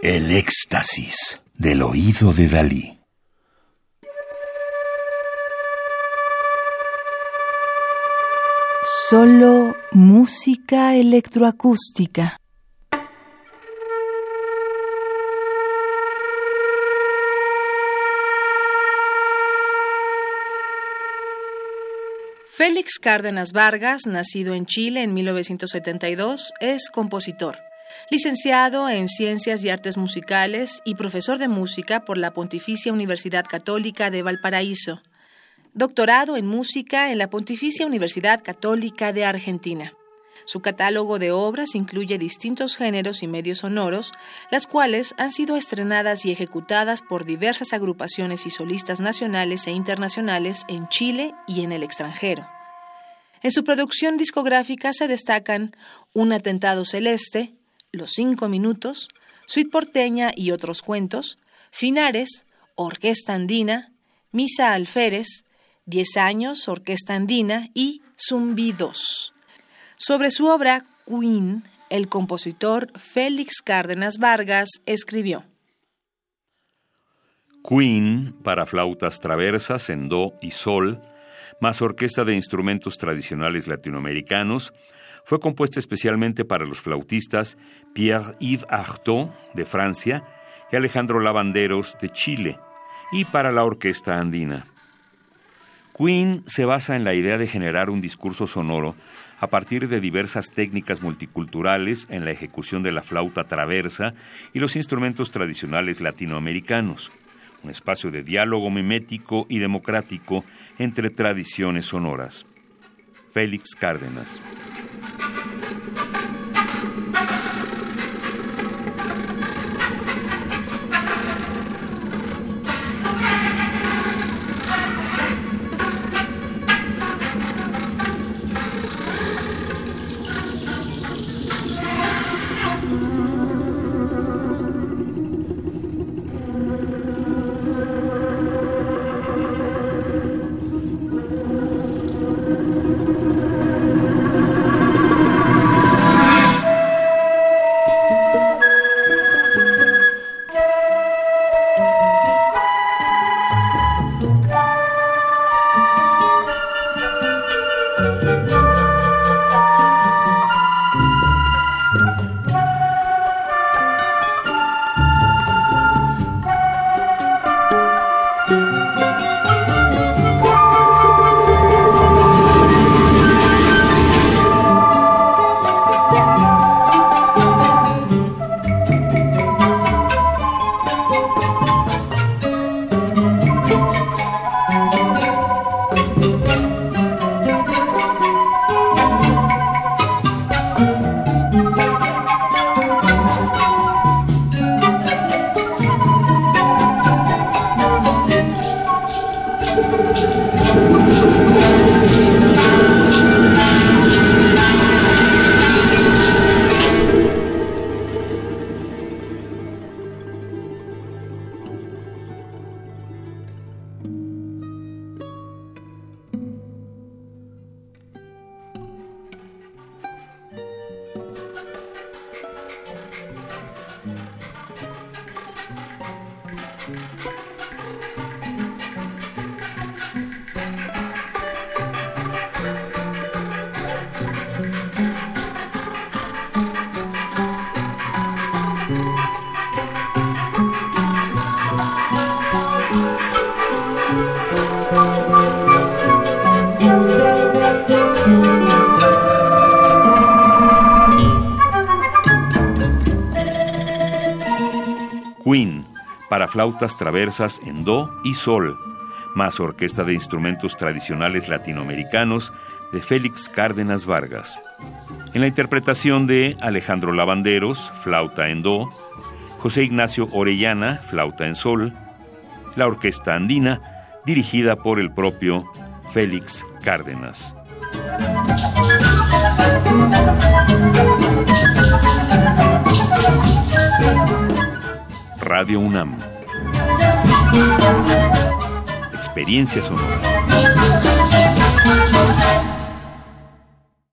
El éxtasis del oído de Dalí. Solo música electroacústica. Félix Cárdenas Vargas, nacido en Chile en 1972, es compositor, licenciado en Ciencias y Artes Musicales y profesor de música por la Pontificia Universidad Católica de Valparaíso, doctorado en música en la Pontificia Universidad Católica de Argentina. Su catálogo de obras incluye distintos géneros y medios sonoros, las cuales han sido estrenadas y ejecutadas por diversas agrupaciones y solistas nacionales e internacionales en Chile y en el extranjero. En su producción discográfica se destacan Un atentado celeste, Los cinco minutos, Suite porteña y otros cuentos, Finares, Orquesta andina, Misa alférez, Diez años, Orquesta andina y Zumbidos. Sobre su obra Queen, el compositor Félix Cárdenas Vargas escribió. Queen para flautas traversas en do y sol, más orquesta de instrumentos tradicionales latinoamericanos, fue compuesta especialmente para los flautistas Pierre-Yves Artaud de Francia y Alejandro Lavanderos de Chile, y para la orquesta andina. Queen se basa en la idea de generar un discurso sonoro a partir de diversas técnicas multiculturales en la ejecución de la flauta traversa y los instrumentos tradicionales latinoamericanos, un espacio de diálogo mimético y democrático entre tradiciones sonoras. Félix Cárdenas. Para flautas traversas en do y sol, más orquesta de instrumentos tradicionales latinoamericanos de Félix Cárdenas Vargas. En la interpretación de Alejandro Lavanderos, flauta en do, José Ignacio Orellana, flauta en sol, la orquesta andina, dirigida por el propio Félix Cárdenas. Radio UNAM. Experiencia sonora.